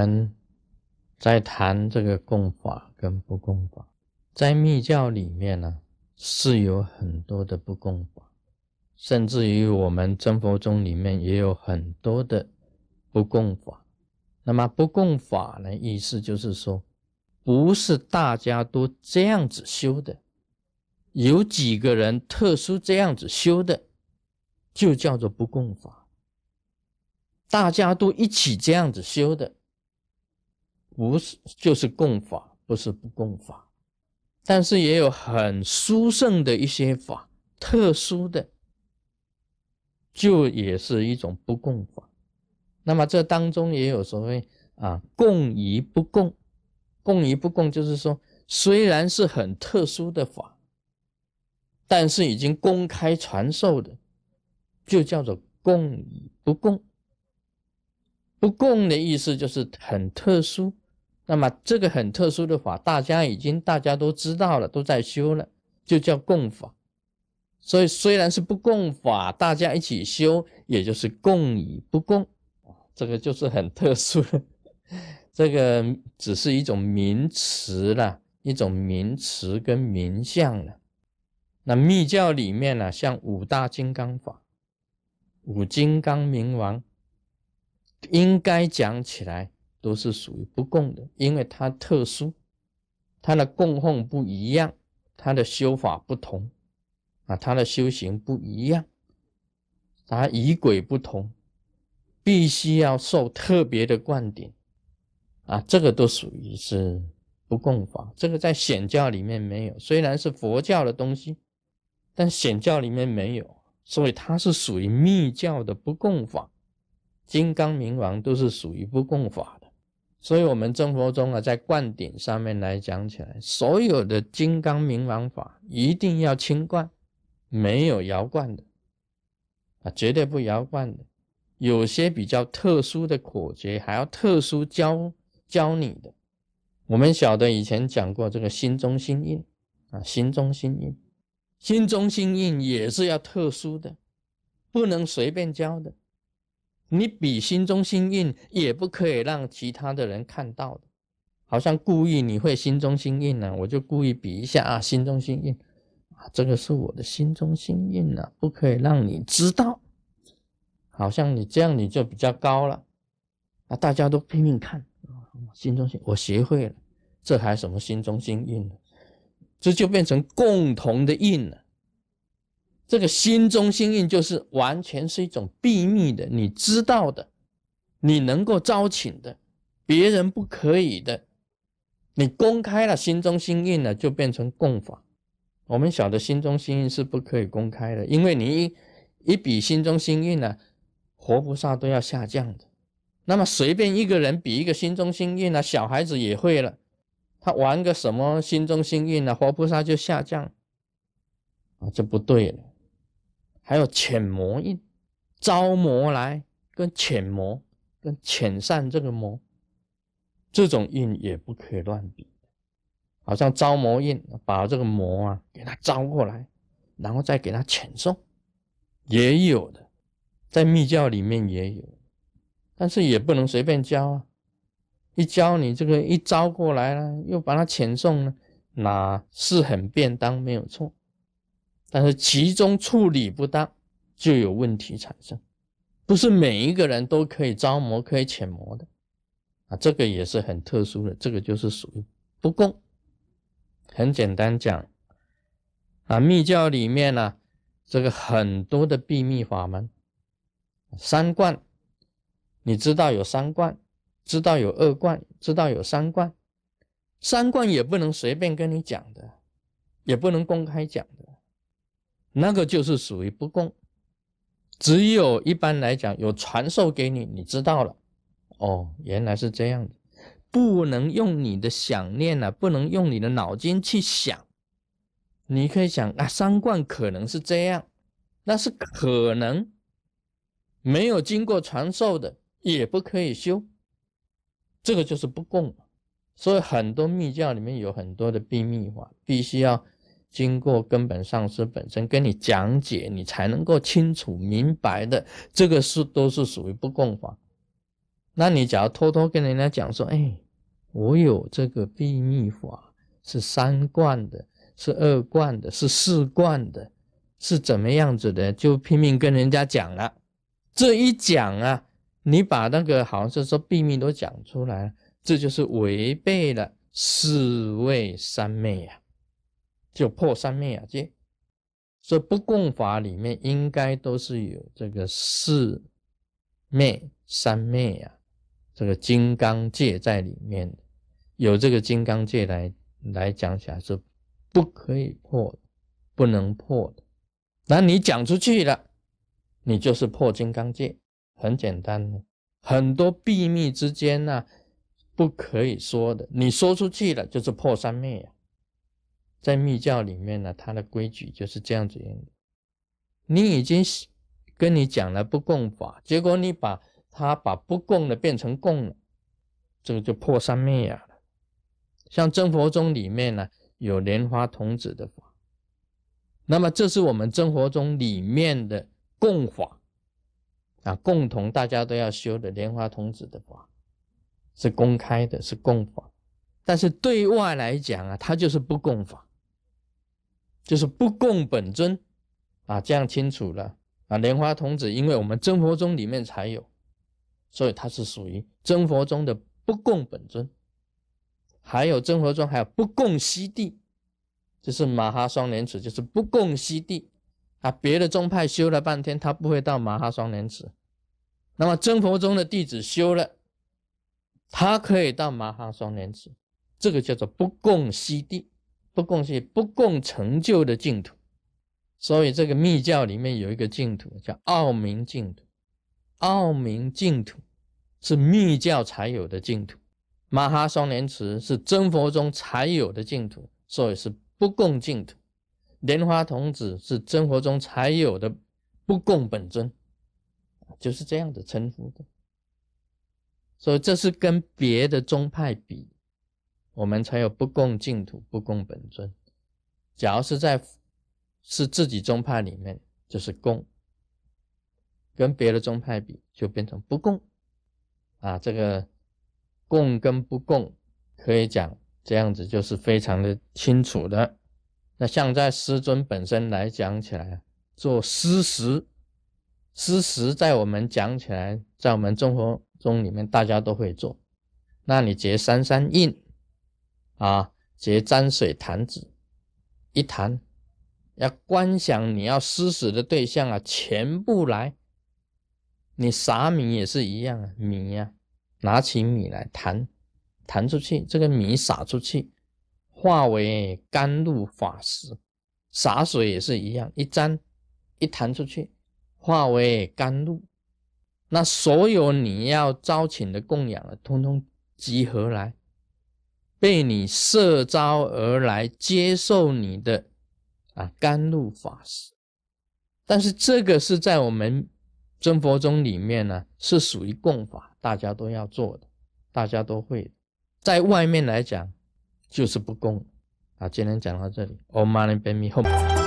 们在谈这个共法跟不共法，在密教里面呢，是有很多的不共法，甚至于我们真佛宗里面也有很多的不共法。那么不共法呢，意思就是说，不是大家都这样子修的，有几个人特殊这样子修的，就叫做不共法。大家都一起这样子修的，不是就是共法，不是不共法。但是也有很殊胜的一些法，特殊的，就也是一种不共法。那么这当中也有所谓啊，共与不共，共与不共，就是说虽然是很特殊的法，但是已经公开传授的，就叫做共与不共。不共的意思就是很特殊，那么这个很特殊的法，大家已经大家都知道了，都在修了，就叫共法。所以虽然是不共法，大家一起修，也就是共与不共这个就是很特殊的，这个只是一种名词了，一种名词跟名相了。那密教里面呢，像五大金刚法，五金刚明王。应该讲起来都是属于不共的，因为它特殊，它的供奉不一样，它的修法不同，啊，它的修行不一样，它仪轨不同，必须要受特别的灌顶，啊，这个都属于是不共法。这个在显教里面没有，虽然是佛教的东西，但显教里面没有，所以它是属于密教的不共法。金刚明王都是属于不共法，所以，我们正佛宗啊，在灌顶上面来讲起来，所有的金刚明王法一定要清灌，没有摇灌的啊，绝对不摇灌的。有些比较特殊的口诀，还要特殊教教你的。我们晓得以前讲过这个心中心印啊，心中心印，心中心印也是要特殊的，不能随便教的。你比心中心印也不可以让其他的人看到的，好像故意你会心中心印呢，我就故意比一下啊，心中心印啊，这个是我的心中心印呢，不可以让你知道，好像你这样你就比较高了啊，大家都拼命看啊心中心，我学会了，这还什么心中心印呢？这就变成共同的印了。这个心中心印就是完全是一种秘密的，你知道的，你能够招请的，别人不可以的。你公开了心中心印了，就变成共法。我们晓得心中心印是不可以公开的，因为你一一比心中心印呢，活菩萨都要下降的。那么随便一个人比一个心中心印呢，小孩子也会了，他玩个什么心中心印呢，活菩萨就下降啊，这不对了。还有潜魔印，招魔来跟潜魔跟遣散这个魔，这种印也不可以乱比。好像招魔印，把这个魔啊给他招过来，然后再给他遣送，也有的，在密教里面也有，但是也不能随便教啊。一教你这个一招过来了，又把他遣送了，那是很便当，没有错。但是其中处理不当，就有问题产生。不是每一个人都可以招魔、可以遣魔的啊，这个也是很特殊的。这个就是属于不共。很简单讲啊，密教里面呢，这个很多的秘密法门，三观，你知道有三观，知道有二观，知道有三观，三观也不能随便跟你讲的，也不能公开讲。那个就是属于不共，只有一般来讲有传授给你，你知道了，哦，原来是这样的，不能用你的想念呢，不能用你的脑筋去想，你可以想啊，三观可能是这样，那是可能，没有经过传授的也不可以修，这个就是不共，所以很多密教里面有很多的秘密法，必须要。经过根本上师本身跟你讲解，你才能够清楚明白的。这个是都是属于不共法。那你假如偷偷跟人家讲说，哎，我有这个秘密法，是三观的，是二观的，是四观的，是怎么样子的，就拼命跟人家讲了。这一讲啊，你把那个好像是说秘密都讲出来，这就是违背了四位三昧呀，就破三昧啊戒。所以不共法里面应该都是有这个四昧、三昧啊，这个金刚戒在里面，有这个金刚戒来来讲起来是不可以破，不能破的。那你讲出去了，你就是破金刚戒，很简单的。很多秘密之间呢，不可以说的，你说出去了就是破三昧啊。在密教里面呢，它的规矩就是这样子用的。你已经跟你讲了不共法，结果你把它把不共的变成共了，这个就破三昧呀了。像真佛宗里面呢，有莲花童子的法，那么这是我们真佛宗里面的共法啊，共同大家都要修的莲花童子的法，是公开的，是共法。但是对外来讲啊，它就是不共法。就是不共本尊啊，这样清楚了啊。莲花童子，因为我们真佛宗里面才有，所以它是属于真佛宗的不共本尊。还有真佛宗还有不共西地，就是马哈双莲池，就是不共西地啊。别的宗派修了半天，他不会到马哈双莲池，那么真佛宗的弟子修了，他可以到马哈双莲池，这个叫做不共西地。不共是不共成就的净土，所以这个密教里面有一个净土叫奥明净土。奥明净土是密教才有的净土，马哈双莲池是真佛中才有的净土，所以是不共净土。莲花童子是真佛中才有的不共本尊，就是这样的称呼的。所以这是跟别的宗派比。我们才有不共净土、不共本尊。假如是在是自己宗派里面，就是共；跟别的宗派比，就变成不共。啊，这个共跟不共，可以讲这样子就是非常的清楚的。那像在师尊本身来讲起来，做师时，师时在我们讲起来，在我们中国中里面，大家都会做。那你结三三印。啊，结沾水弹指，一弹，要观想你要施食的对象啊，全部来。你撒米也是一样啊，米呀，拿起米来弹，弹出去，这个米撒出去，化为甘露法食。洒水也是一样，一沾，一弹出去，化为甘露。那所有你要招请的供养啊，通通集合来。被你摄招而来接受你的啊甘露法师，但是这个是在我们真佛宗里面呢，是属于供法，大家都要做的，大家都会。在外面来讲，就是不供。啊，今天讲到这里，Om Mani Padme Hum。